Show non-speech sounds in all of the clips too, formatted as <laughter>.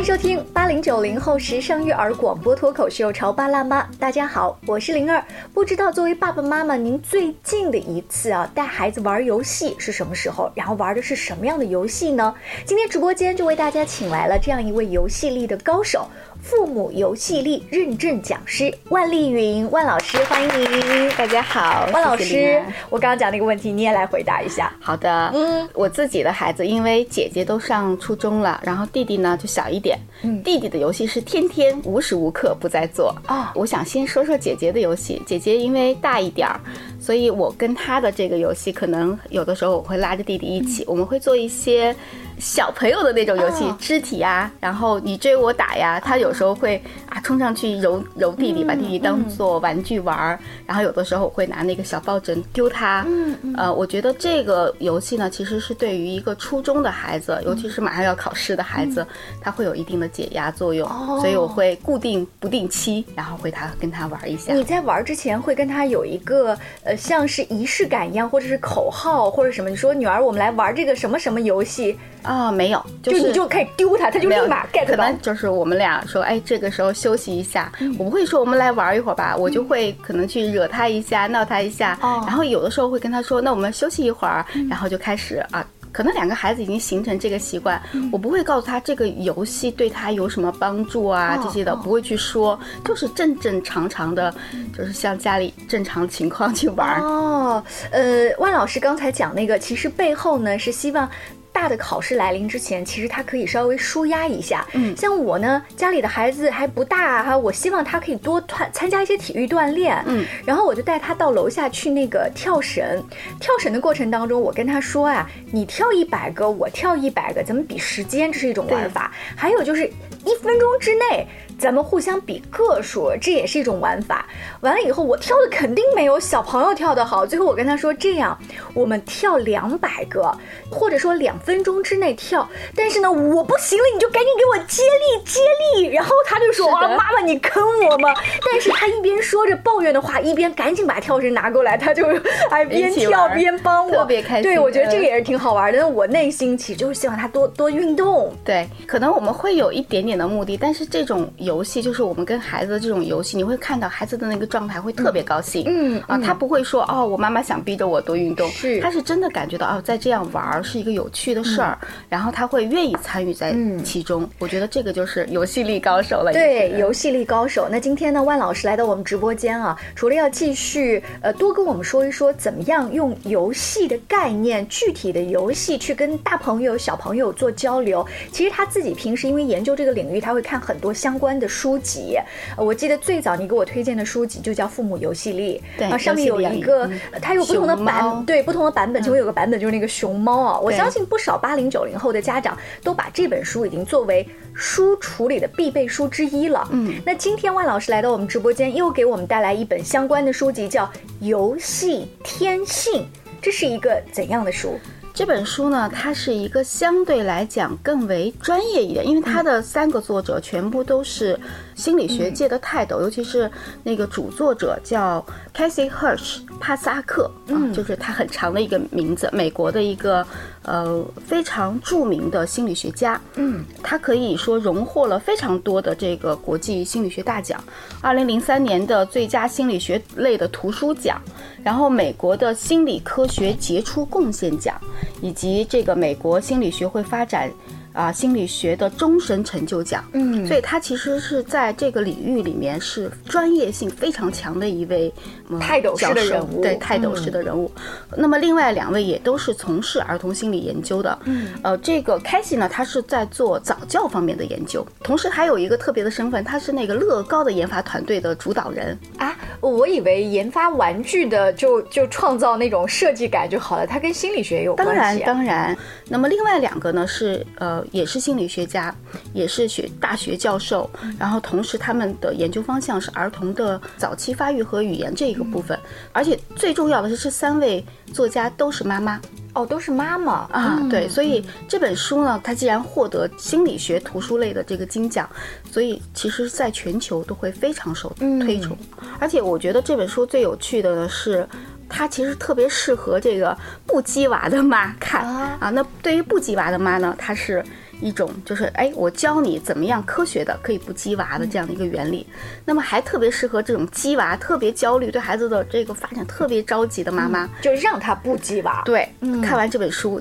迎收听八零九零后时尚育儿广播脱口秀《潮爸辣妈》。大家好，我是灵儿。不知道作为爸爸妈妈，您最近的一次啊带孩子玩游戏是什么时候？然后玩的是什么样的游戏呢？今天直播间就为大家请来了这样一位游戏力的高手。父母游戏力认证讲师万丽云，万老师，欢迎您！大家好，万老师谢谢，我刚刚讲那个问题，你也来回答一下。好的，嗯，我自己的孩子，因为姐姐都上初中了，然后弟弟呢就小一点，嗯。弟弟的游戏是天天无时无刻不在做。啊我想先说说姐姐的游戏，姐姐因为大一点儿，所以我跟他的这个游戏，可能有的时候我会拉着弟弟一起，我们会做一些。小朋友的那种游戏哦，肢体呀，然后你追我打呀，他有时候会啊冲上去揉揉弟弟，把弟弟当做玩具玩儿，然后有的时候我会拿那个小抱枕丢他，呃，我觉得这个游戏呢，其实是对于一个初中的孩子，尤其是马上要考试的孩子，他会有一定的解压作用，哦。所以我会固定不定期，然后会他跟他玩一下。你在玩之前会跟他有一个呃，像是仪式感一样，或者是口号或者什么？你说女儿，我们来玩这个什么什么游戏，啊、没有，就就是你就开始丢他，他就立马 get 可到。能就是我们俩说，哎，这个时候休息一下，我不会说我们来玩一会儿吧，我就会可能去惹他一下，闹他一下，哦然后有的时候会跟他说，那我们休息一会儿，然后就开始啊。可能两个孩子已经形成这个习惯，我不会告诉他这个游戏对他有什么帮助啊哦这些的，哦不会去说，就是正正常常的，就是像家里正常情况去玩儿。哦，呃，万老师刚才讲那个，其实背后呢是希望。大的考试来临之前，其实他可以稍微舒压一下。嗯像我呢，家里的孩子还不大哈，我希望他可以多参参加一些体育锻炼。嗯，然后我就带他到楼下去那个跳绳。跳绳的过程当中，我跟他说啊，你跳一百个，我跳一百个，咱们比时间，这是一种玩法。还有就是一分钟之内。咱们互相比个数，这也是一种玩法。完了以后，我跳的肯定没有小朋友跳的好。最后我跟他说，这样我们跳两百个，或者说两分钟之内跳。但是呢，我不行了，你就赶紧给我接力接力。然后他就说：“啊，妈妈，你坑我吗？”但是他一边说着抱怨的话，一边赶紧把跳绳拿过来，他就哎边跳边帮我，特别开心对，我觉得这个嗯也是挺好玩的。但我内心其实就是希望他多多运动。对，可能我们会有一点点的目的，但是这种游戏就是我们跟孩子的这种游戏，你会看到孩子的那个状态会特别高兴。嗯啊，他不会说哦，我妈妈想逼着我多运动，是他是真的感觉到哦，在这样玩儿是一个有趣的事儿，然后他会愿意参与在嗯其中。我觉得这个就是游戏力高手了。对，游戏力高手。那今天呢，万老师来到我们直播间啊，除了要继续呃多跟我们说一说怎么样用游戏的概念、具体的游戏去跟大朋友、小朋友做交流，其实他自己平时因为研究这个领域，他会看很多相关的书籍。呃我记得最早你给我推荐的书籍就叫《父母游戏力》，对啊，上面有一个它有不同的版，对不同的版本，其中有个版本就是那个熊猫啊。我相信不少八零九零后的家长都把这本书已经作为书橱里的必备书之一了。嗯，那今天万老师来到我们直播间，又给我们带来一本相关的书籍，叫《游戏天性》。这是一个怎样的书？这本书呢，它是一个相对来讲更为专业一点，因为它的三个作者全部都是心理学界的泰斗，尤其是那个主作者叫 Casey Hirsch 帕萨克，啊，就是他很长的一个名字，美国的一个呃非常著名的心理学家。嗯，他可以说荣获了非常多的这个国际心理学大奖，二零零三年的最佳心理学类的图书奖，然后美国的心理科学杰出贡献奖，以及这个美国心理学会发展。啊，心理学的终身成就奖，嗯所以他其实是在这个领域里面是专业性非常强的一位、呃泰斗式的人物对泰斗式的人物。那么另外两位也都是从事儿童心理研究的，嗯，呃，这个凯西呢，他是在做早教方面的研究，同时还有一个特别的身份，他是那个乐高的研发团队的主导人。啊，我以为研发玩具的就就创造那种设计感就好了，它跟心理学有关系当然。当然。那么另外两个呢是呃，也是心理学家，也是学大学教授，然后同时他们的研究方向是儿童的早期发育和语言这一个部分，而且最重要的是，这三位作家都是妈妈。哦，都是妈妈啊，嗯对，所以这本书呢，它既然获得心理学图书类的这个金奖，所以其实在全球都会非常受嗯推崇。而且我觉得这本书最有趣的呢是。它其实特别适合这个不鸡娃的妈看啊啊。那对于不鸡娃的妈呢，它是一种就是哎，我教你怎么样科学的可以不激娃的这样的一个原理。那么还特别适合这种激娃特别焦虑、对孩子的这个发展特别着急的妈妈，就让他不激娃。对，看完这本书。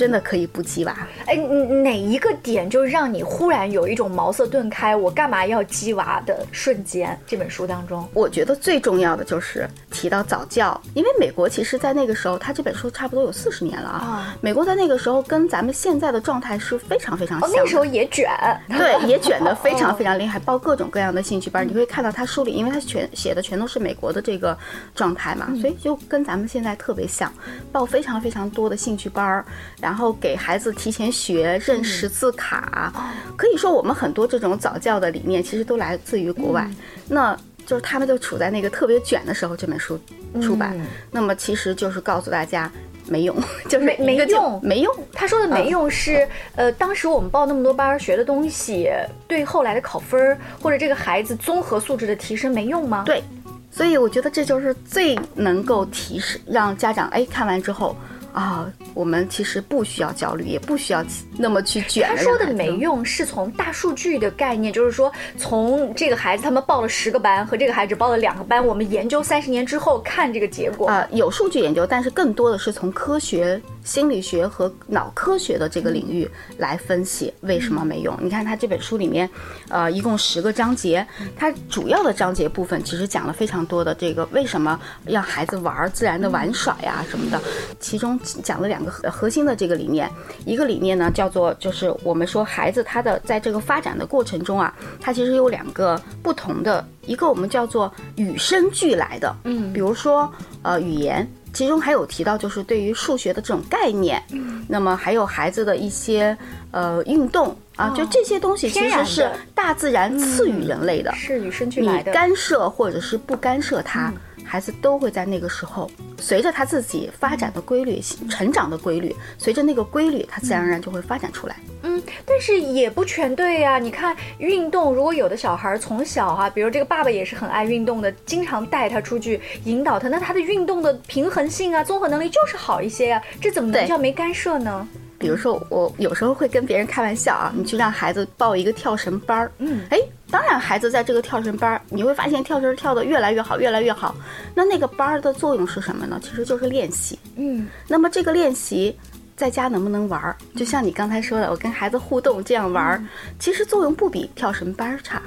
真的可以不鸡娃？哎，哪一个点就让你忽然有一种茅塞顿开，我干嘛要鸡娃的瞬间？这本书当中，我觉得最重要的就是提到早教，因为美国其实在那个时候，他这本书差不多有四十年了啊。美国在那个时候跟咱们现在的状态是非常非常像。那时候也卷，对，也卷的非常 <laughs> 非常厉害，报各种各样的兴趣班。你会看到他书里，因为他全写的全都是美国的这个状态嘛，所以就跟咱们现在特别像，报非常非常多的兴趣班儿，然然后给孩子提前学认识字卡，可以说我们很多这种早教的理念其实都来自于国外。那就是他们就处在那个特别卷的时候，这本书出版，那么其实就是告诉大家没用，<laughs> 就是没没用，没用。他说的没用是，呃，当时我们报那么多班学的东西，对后来的考分或者这个孩子综合素质的提升没用吗？对，所以我觉得这就是最能够提示让家长哎看完之后。啊，我们其实不需要焦虑，也不需要那么去卷。他说的没用，是从大数据的概念，就是说从这个孩子他们报了十个班和这个孩子报了两个班，我们研究三十年之后看这个结果啊，有数据研究，但是更多的是从科学。心理学和脑科学的这个领域来分析为什么没用。你看他这本书里面，呃，一共十个章节，它主要的章节部分其实讲了非常多的这个为什么让孩子玩自然的玩耍呀什么的。其中讲了两个核核心的这个理念，一个理念呢叫做就是我们说孩子他的在这个发展的过程中啊，他其实有两个不同的，一个我们叫做与生俱来的，嗯，比如说呃语言。其中还有提到，就是对于数学的这种概念，那么还有孩子的一些呃运动啊，就这些东西其实是大自然赐予人类的，是与生俱来的。你干涉或者是不干涉它，孩子都会在那个时候，随着他自己发展的规律、成长的规律，随着那个规律，他自然而然就会发展出来。嗯，但是也不全对呀。你看，运动如果有的小孩从小哈，比如这个爸爸也是很爱运动的，经常带他出去引导他，那他的运动的平衡性啊、综合能力就是好一些呀。这怎么能叫没干涉呢？比如说，我有时候会跟别人开玩笑啊，你去让孩子报一个跳绳班儿，嗯，哎，当然孩子在这个跳绳班儿，你会发现跳绳跳得越来越好，越来越好。那那个班儿的作用是什么呢？其实就是练习，嗯。那么这个练习。在家能不能玩儿？就像你刚才说的，我跟孩子互动这样玩儿，其实作用不比跳绳班儿差。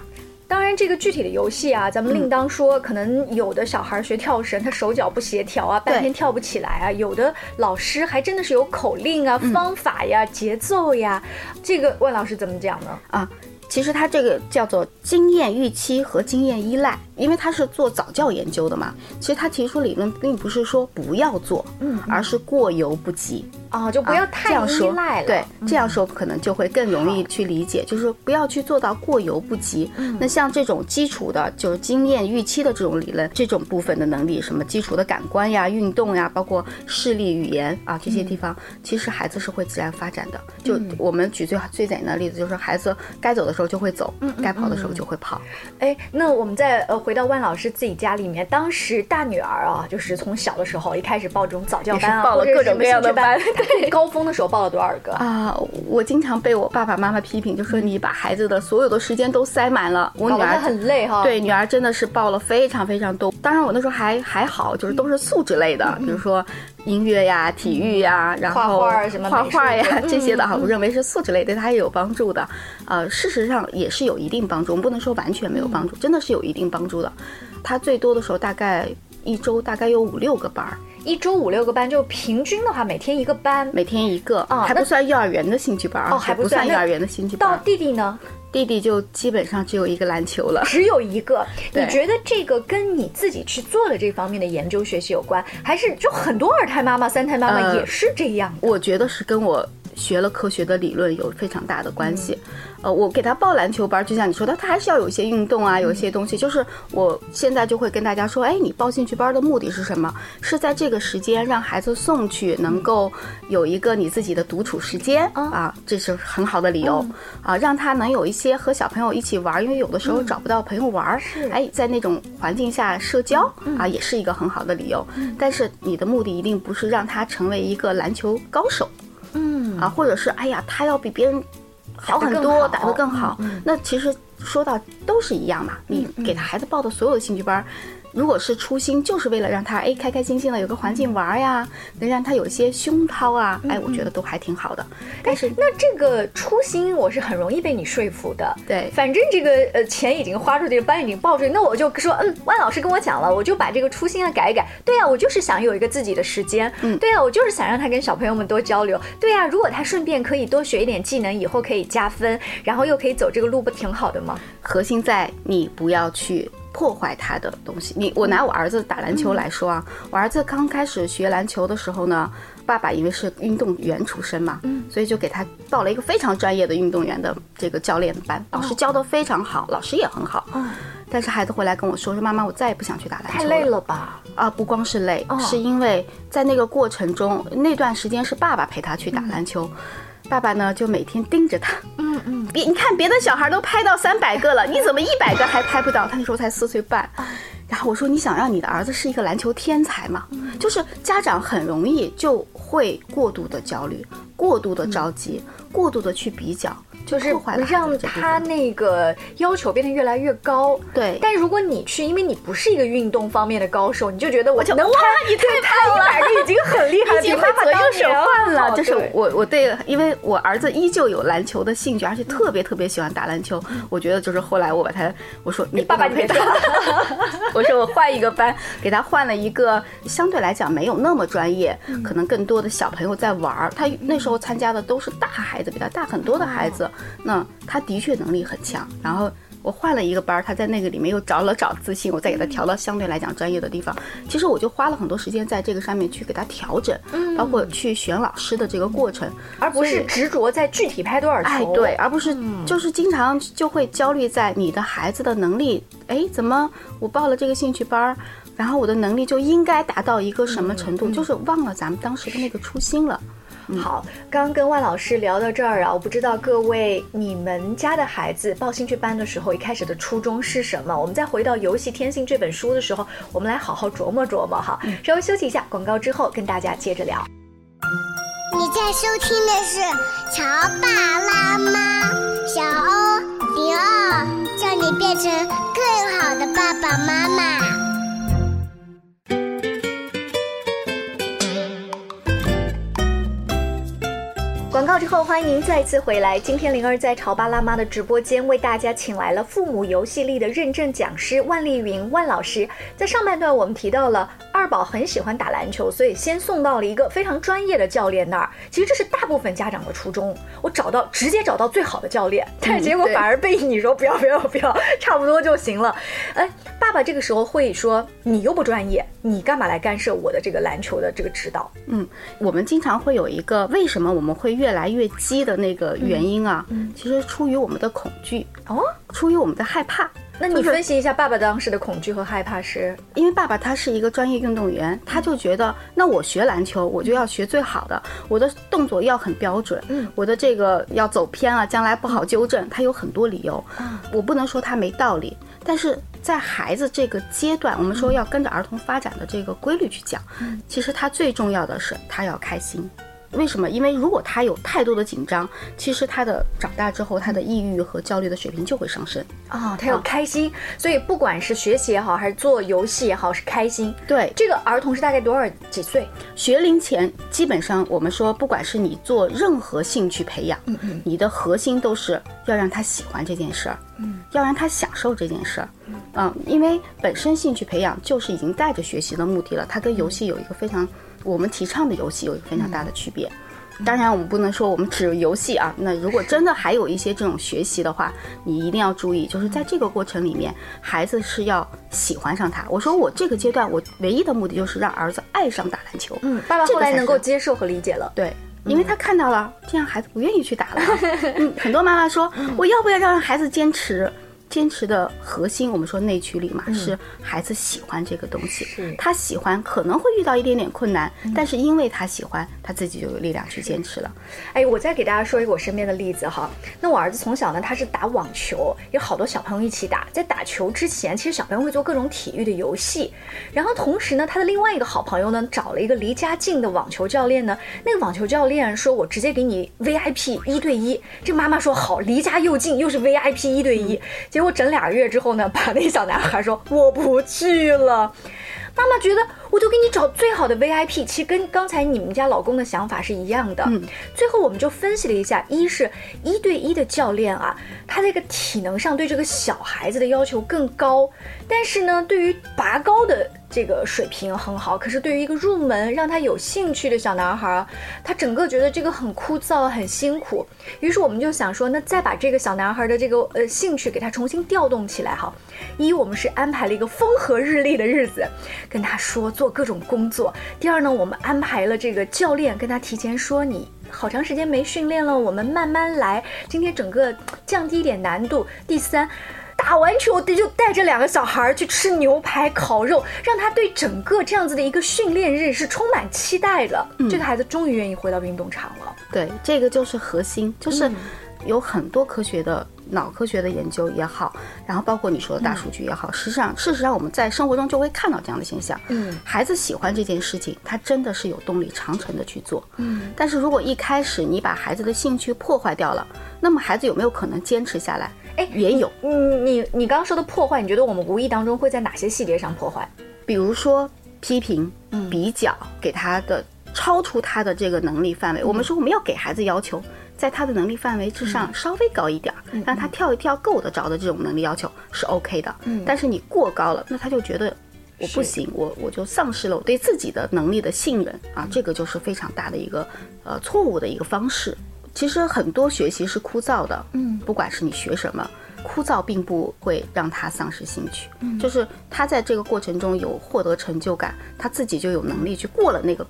当然，这个具体的游戏啊，咱们另当说。可能有的小孩学跳绳，他手脚不协调啊，半天跳不起来啊。有的老师还真的是有口令啊、方法呀、节奏呀。这个万老师怎么讲呢？啊，其实他这个叫做经验预期和经验依赖。因为他是做早教研究的嘛，其实他提出理论并不是说不要做，嗯，而是过犹不及啊，就不要太依赖了。对，这样说可能就会更容易去理解，就是不要去做到过犹不及。那像这种基础的，就是经验预期的这种理论，这种部分的能力，什么基础的感官呀、运动呀，包括视力、语言啊这些地方，其实孩子是会自然发展的。就我们举最最简单的例子，就是孩子该走的时候就会走，该跑的时候就会跑。哎，那我们再呃。回到万老师自己家里面，当时大女儿啊，就是从小的时候一开始报这种早教班啊，报了各种各样的班。对，<laughs> 高峰的时候报了多少个啊？我经常被我爸爸妈妈批评，就说你把孩子的所有的时间都塞满了。我女儿很累哈。对，女儿真的是报了非常非常多。当然，我那时候还还好，就是都是素质类的，比如说音乐呀、体育呀，然后画画什么画画呀这些的哈。我认为是素质类，对他也有帮助的。呃，事实上也是有一定帮助，我们不能说完全没有帮助，真的是有一定帮助。的，他最多的时候大概一周大概有五六个班儿，一周五六个班，就平均的话每天一个班，每天一个啊，还不算幼儿园的兴趣班哦，还不算幼儿园的兴趣班。到弟弟呢？弟弟就基本上只有一个篮球了，只有一个。<laughs> 你觉得这个跟你自己去做的这方面的研究学习有关，还是就很多二胎妈妈、三胎妈妈也是这样？我觉得是跟我。学了科学的理论有非常大的关系，呃，我给他报篮球班，就像你说的，他还是要有一些运动啊，有一些东西。就是我现在就会跟大家说，哎，你报兴趣班的目的是什么？是在这个时间让孩子送去，能够有一个你自己的独处时间啊，这是很好的理由。啊，让他能有一些和小朋友一起玩，因为有的时候找不到朋友玩，哎，在那种环境下社交啊，也是一个很好的理由。但是你的目的一定不是让他成为一个篮球高手。嗯啊，或者是哎呀，他要比别人好很多，打得更好。那其实说到都是一样嘛，你给他孩子报的所有的兴趣班。如果是初心，就是为了让他哎开开心心的有个环境玩呀，能让他有些熏陶啊，哎，我觉得都还挺好的。但是那这个初心，我是很容易被你说服的。对，反正这个呃钱已经花出去，班已经报出去，那我就说，嗯，万老师跟我讲了，我就把这个初心啊改一改。对呀，我就是想有一个自己的时间。嗯，对呀，我就是想让他跟小朋友们多交流。对呀，如果他顺便可以多学一点技能，以后可以加分，然后又可以走这个路，不挺好的吗？核心在你不要去。破坏他的东西，你我拿我儿子打篮球来说啊，我儿子刚开始学篮球的时候呢，爸爸因为是运动员出身嘛，嗯，所以就给他报了一个非常专业的运动员的这个教练的班，老师教的非常好，老师也很好，嗯，但是孩子回来跟我说说妈妈，我再也不想去打篮球了，太累了吧？啊，不光是累，是因为在那个过程中，那段时间是爸爸陪他去打篮球。爸爸呢，就每天盯着他。嗯嗯，别你看别的小孩都拍到三百个了，<laughs> 你怎么一百个还拍不到？他那时候才四岁半。然后我说，你想让你的儿子是一个篮球天才吗？就是家长很容易就会过度的焦虑，过度的着急，过度的去比较。就是让他那个要求变得越来越高。对，但如果你去，因为你不是一个运动方面的高手，你就觉得我就能哇，你太胖了，一百个已经很厉害了，已经把左右手换了。就是我我对，因为我儿子依旧有篮球的兴趣，而且特别特别喜欢打篮球。我觉得就是后来我把他，我说你爸爸你别打，我说我换一个班，给他换了一个相对来讲没有那么专业，可能更多的小朋友在玩儿。他那时候参加的都是大孩子，比他大很多的孩子，那。他的确能力很强，然后我换了一个班，他在那个里面又找了找自信，我再给他调到相对来讲专业的地方。其实我就花了很多时间在这个上面去给他调整，包括去选老师的这个过程，而不是执着在具体拍多少球。哎，对，而不是就是经常就会焦虑在你的孩子的能力，哎，怎么我报了这个兴趣班，然后我的能力就应该达到一个什么程度，就是忘了咱们当时的那个初心了。好，刚刚跟万老师聊到这儿啊，我不知道各位你们家的孩子报兴趣班的时候，一开始的初衷是什么？我们再回到《游戏天性》这本书的时候，我们来好好琢磨琢磨哈。稍微休息一下，广告之后跟大家接着聊。你在收听的是《乔爸拉妈》，小欧零二，叫你变成更好的爸爸妈妈。广告之后，欢迎您再次回来。今天灵儿在潮爸辣妈的直播间为大家请来了父母游戏力的认证讲师万丽云万老师。在上半段，我们提到了二宝很喜欢打篮球，所以先送到了一个非常专业的教练那儿。其实这是大部分家长的初衷，我找到直接找到最好的教练，但是结果反而被你说不要不要不要，差不多就行了。哎，<laughs> 爸爸这个时候会说你又不专业，你干嘛来干涉我的这个篮球的这个指导？嗯，我们经常会有一个为什么我们会越来越激的那个原因啊，其实出于我们的恐惧哦，出于我们的害怕。那你分析一下爸爸当时的恐惧和害怕是？因为爸爸他是一个专业运动员，他就觉得那我学篮球我就要学最好的，我的动作要很标准，嗯，我的这个要走偏了将来不好纠正，他有很多理由。我不能说他没道理，但是在孩子这个阶段，我们说要跟着儿童发展的这个规律去讲，其实他最重要的是他要开心。为什么？因为如果他有太多的紧张，其实他的长大之后，他的抑郁和焦虑的水平就会上升啊。他要开心，所以不管是学习也好，还是做游戏也好，是开心。对，这个儿童是大概多少几岁？学龄前基本上，我们说，不管是你做任何兴趣培养，嗯嗯，你的核心都是要让他喜欢这件事儿，嗯，要让他享受这件事儿，嗯，因为本身兴趣培养就是已经带着学习的目的了，它跟游戏有一个非常。我们提倡的游戏有一个非常大的区别，当然我们不能说我们只有游戏啊。那如果真的还有一些这种学习的话，你一定要注意，就是在这个过程里面，孩子是要喜欢上他。我说我这个阶段，我唯一的目的就是让儿子爱上打篮球。嗯，爸爸后来能够接受和理解了。对，因为他看到了这样孩子不愿意去打了。<laughs> 嗯，很多妈妈说，我要不要让孩子坚持？坚持的核心，我们说内驱力嘛，是孩子喜欢这个东西，他喜欢，可能会遇到一点点困难，但是因为他喜欢，他自己就有力量去坚持了。哎，我再给大家说一个我身边的例子哈。那我儿子从小呢，他是打网球，有好多小朋友一起打。在打球之前，其实小朋友会做各种体育的游戏。然后同时呢，他的另外一个好朋友呢，找了一个离家近的网球教练呢。那个网球教练说：“我直接给你 VIP 一对一。”这妈妈说：“好，离家又近，又是 VIP 一对一。”结果整俩月之后呢，把那小男孩说：“我不去了。”妈妈觉得我就给你找最好的 VIP，其实跟刚才你们家老公的想法是一样的。嗯，最后我们就分析了一下，一是一对一的教练啊，他这个体能上对这个小孩子的要求更高，但是呢，对于拔高的。这个水平很好，可是对于一个入门让他有兴趣的小男孩，他整个觉得这个很枯燥、很辛苦。于是我们就想说，那再把这个小男孩的这个呃兴趣给他重新调动起来哈。一，我们是安排了一个风和日丽的日子，跟他说做各种工作。第二呢，我们安排了这个教练跟他提前说，你好长时间没训练了，我们慢慢来，今天整个降低一点难度。第三。打完球，就带着两个小孩去吃牛排、烤肉，让他对整个这样子的一个训练日是充满期待的。这个孩子终于愿意回到运动场了。对，这个就是核心，就是有很多科学的脑科学的研究也好，然后包括你说的大数据也好，实际上，事实上我们在生活中就会看到这样的现象。嗯，孩子喜欢这件事情，他真的是有动力长程的去做。嗯，但是如果一开始你把孩子的兴趣破坏掉了，那么孩子有没有可能坚持下来？哎，也有。嗯，你你刚刚说的破坏，你觉得我们无意当中会在哪些细节上破坏？比如说批评、比较，给他的超出他的这个能力范围。我们说我们要给孩子要求，在他的能力范围之上稍微高一点，让他跳一跳够得着的这种能力要求是 OK 的。嗯，但是你过高了，那他就觉得我不行，我我就丧失了我对自己的能力的信任啊，这个就是非常大的一个呃错误的一个方式。其实很多学习是枯燥的，嗯，不管是你学什么，枯燥并不会让他丧失兴趣，嗯，就是他在这个过程中有获得成就感，他自己就有能力去过了那个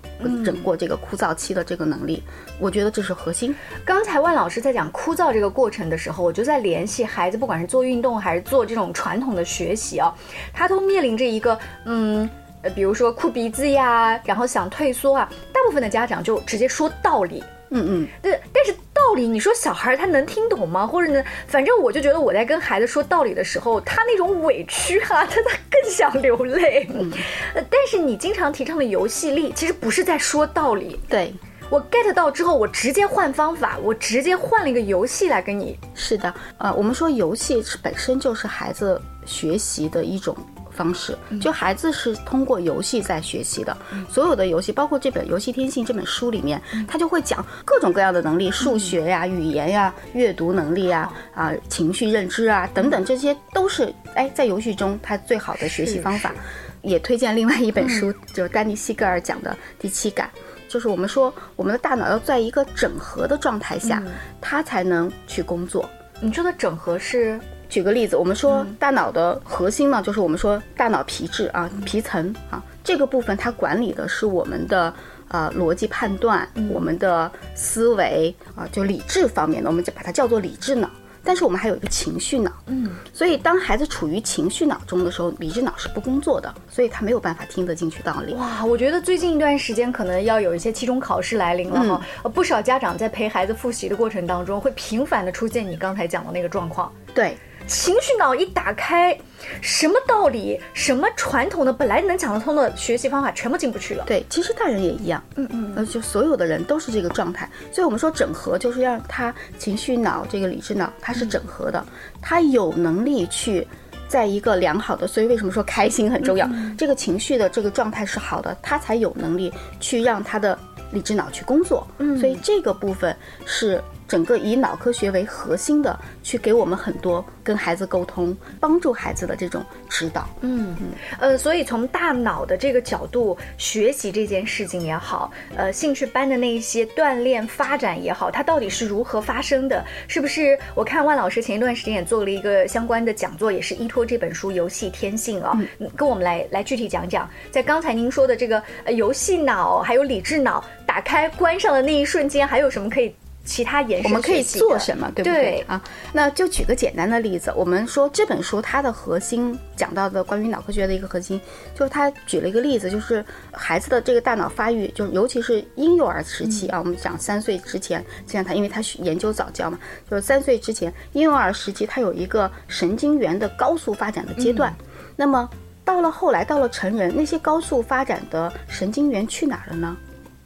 整过这个枯燥期的这个能力，我觉得这是核心。刚才万老师在讲枯燥这个过程的时候，我就在联系孩子，不管是做运动还是做这种传统的学习啊，他都面临着一个，嗯，呃，比如说哭鼻子呀，然后想退缩啊，大部分的家长就直接说道理。嗯嗯，对，但是道理，你说小孩他能听懂吗？或者呢，反正我就觉得我在跟孩子说道理的时候，他那种委屈哈，他他更想流泪。嗯，但是你经常提倡的游戏力，其实不是在说道理。对我 get 到之后，我直接换方法，我直接换了一个游戏来跟你。是的，呃，我们说游戏是本身就是孩子学习的一种。方式，就孩子是通过游戏在学习的，所有的游戏，包括这本《游戏天性》这本书里面，他就会讲各种各样的能力，数学呀、语言呀、阅读能力啊、啊情绪认知啊等等，这些都是哎在游戏中他最好的学习方法。也推荐另外一本书，就是丹尼西格尔讲的《第七感》，就是我们说我们的大脑要在一个整合的状态下，它才能去工作。你说的整合是？举个例子，我们说大脑的核心呢，就是我们说大脑皮质啊，皮层啊，这个部分它管理的是我们的呃逻辑判断，我们的思维啊，就理智方面的，我们就把它叫做理智脑。但是我们还有一个情绪脑，嗯，所以当孩子处于情绪脑中的时候，理智脑是不工作的，所以他没有办法听得进去道理。哇，我觉得最近一段时间可能要有一些期中考试来临了哈，呃，不少家长在陪孩子复习的过程当中，会频繁的出现你刚才讲的那个状况。对。情绪脑一打开，什么道理，什么传统的本来能讲得通的学习方法，全部进不去了。对，其实大人也一样，嗯嗯，呃，就所有的人都是这个状态。所以我们说整合，就是让他情绪脑这个理智脑，它是整合的，他有能力去在一个良好的。所以为什么说开心很重要？这个情绪的这个状态是好的，他才有能力去让他的理智脑去工作。嗯，所以这个部分是。整个以脑科学为核心的，去给我们很多跟孩子沟通、帮助孩子的这种指导。嗯嗯，呃，所以从大脑的这个角度学习这件事情也好，呃，兴趣班的那一些锻炼发展也好，它到底是如何发生的？是不是？我看万老师前一段时间也做了一个相关的讲座，也是依托这本书《游戏天性》啊，跟我们来来具体讲讲，在刚才您说的这个呃游戏脑还有理智脑打开关上的那一瞬间，还有什么可以？其他延伸我们可以做什么，对不对对啊？那就举个简单的例子，我们说这本书它的核心讲到的关于脑科学的一个核心，就是他举了一个例子，就是孩子的这个大脑发育，就是尤其是婴幼儿时期啊，我们讲三岁之前，现在他因为他研究早教嘛，就是三岁之前婴幼儿时期，他有一个神经元的高速发展的阶段，那么。到了后来，到了成人，那些高速发展的神经元去哪儿了呢？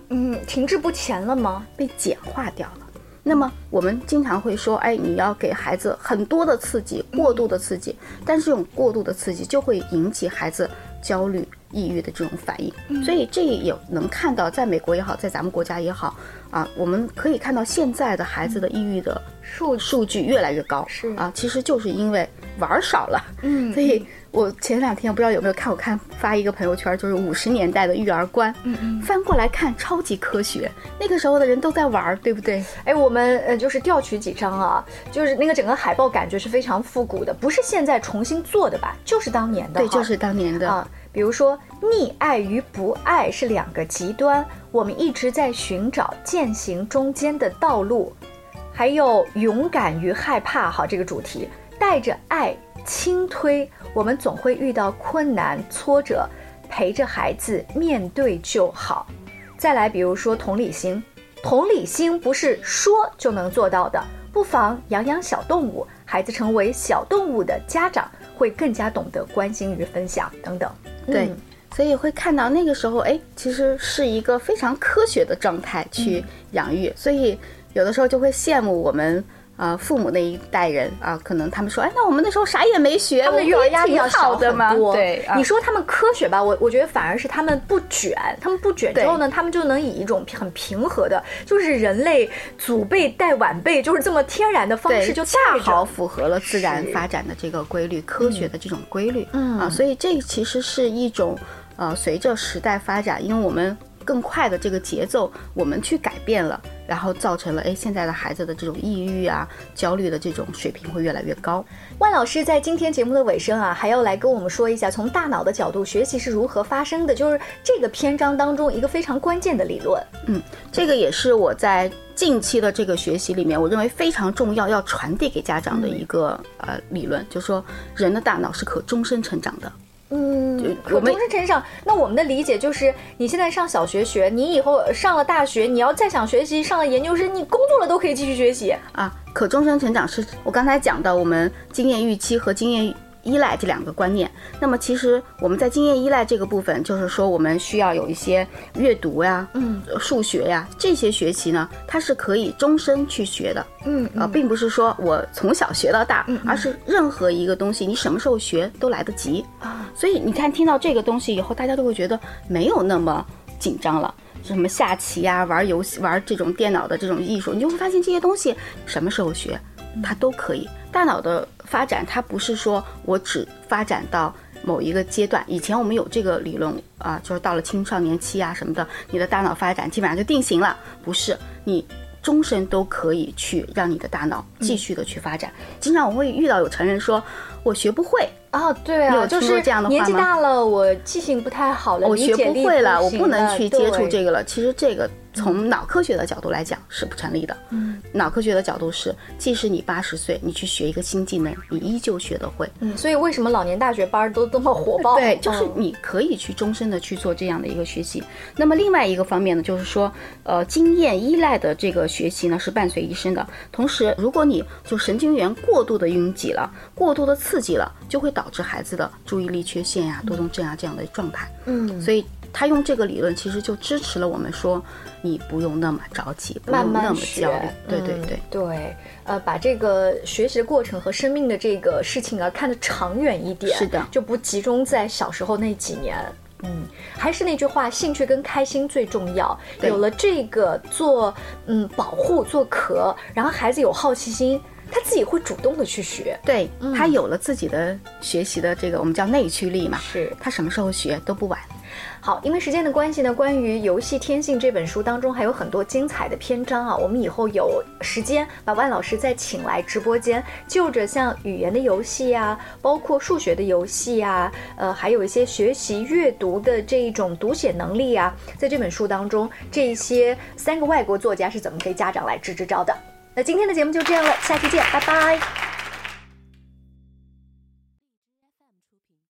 嗯，停滞不前了吗？被简化掉了。那么我们经常会说，哎，你要给孩子很多的刺激，过度的刺激，但是这种过度的刺激就会引起孩子焦虑、抑郁的这种反应。所以这也能看到，在美国也好，在咱们国家也好，啊，我们可以看到现在的孩子的抑郁的数数据越来越高。是啊，其实就是因为玩儿少了。嗯所以我前两天不知道有没有看，我看发一个朋友圈，就是五十年代的育儿观，嗯嗯。翻过来看超级科学。那个时候的人都在玩儿，对不对？哎，我们呃就是调取几张啊，就是那个整个海报感觉是非常复古的，不是现在重新做的吧？就是当年的对，就是当年的。啊，比如说溺爱与不爱是两个极端，我们一直在寻找践行中间的道路。还有勇敢与害怕，好，这个主题带着爱轻推，我们总会遇到困难挫折，陪着孩子面对就好。再来，比如说同理心，同理心不是说就能做到的，不妨养养小动物，孩子成为小动物的家长，会更加懂得关心与分享等等。对嗯，所以会看到那个时候，哎，其实是一个非常科学的状态去养育，所以有的时候就会羡慕我们。啊、父母那一代人啊，可能他们说，哎，那我们那时候啥也没学，他们的育儿压力要小好的嘛很。多。对，啊你说他们科学吧，我我觉得反而是他们不卷，他们不卷之后呢，他们就能以一种很平和的，就是人类祖辈带晚辈，就是这么天然的方式对，就恰。好符合了自然发展的这个规律，科学的这种规律。嗯啊，所以这其实是一种呃，随着时代发展，因为我们更快的这个节奏，我们去改变了，然后造成了哎现在的孩子的这种抑郁啊、焦虑的这种水平会越来越高。万老师在今天节目的尾声啊，还要来跟我们说一下，从大脑的角度，学习是如何发生的，就是这个篇章当中一个非常关键的理论。嗯这个也是我在近期的这个学习里面，我认为非常重要，要传递给家长的一个、呃理论，就是说人的大脑是可终身成长的。嗯，可我们终身成长。那我们的理解就是，你现在上小学学，你以后上了大学，你要再想学习，上了研究生，你工作了都可以继续学习。啊，可终身成长是我刚才讲的，我们经验预期和经验依赖这两个观念。那么其实我们在经验依赖这个部分，就是说我们需要有一些阅读呀、嗯数学呀这些学习呢，它是可以终身去学的。嗯呃，并不是说我从小学到大，而是任何一个东西你什么时候学都来得及。啊，所以你看，听到这个东西以后，大家都会觉得没有那么紧张了。什么下棋呀、玩游戏、玩这种电脑的这种艺术，你就会发现这些东西什么时候学，它都可以。大脑的发展，它不是说我只发展到某一个阶段。以前我们有这个理论啊，就是到了青少年期啊什么的，你的大脑发展基本上就定型了。不是，你终身都可以去让你的大脑继续的去发展。经常我会遇到有成人说，我学不会，哦，对啊，有就是这样的话年纪大了，我记性不太好了，我学不会了，我不能去接触这个了。其实这个从脑科学的角度来讲是不成立的。嗯脑科学的角度是，即使你八十岁，你去学一个新技能，你依旧学得会。嗯，所以为什么老年大学班儿都这么火爆？<laughs> 对，就是嗯你可以去终身的去做这样的一个学习。那么另外一个方面呢，就是说，呃，经验依赖的这个学习呢是伴随一生的。同时，如果你就神经元过度的拥挤了，过度的刺激了，就会导致孩子的注意力缺陷呀、多动症啊这样的状态。嗯，所以他用这个理论，其实就支持了我们说，你不用那么着急，不慢用那么慢学焦虑。对对嗯对。对，呃，把这个学习的过程和生命的这个事情啊，看得长远一点，是的就不集中在小时候那几年。嗯，还是那句话，兴趣跟开心最重要。有了这个做嗯保护做壳，然后孩子有好奇心，他自己会主动的去学。对嗯他有了自己的学习的这个我们叫内驱力嘛，是他什么时候学都不晚。好，因为时间的关系呢，关于《游戏天性》这本书当中还有很多精彩的篇章啊，我们以后有时间把万老师再请来直播间，就着像语言的游戏啊，包括数学的游戏啊，呃，还有一些学习阅读的这一种读写能力啊，在这本书当中，这些三个外国作家是怎么给家长来支支招的？那今天的节目就这样了，下期见，拜拜。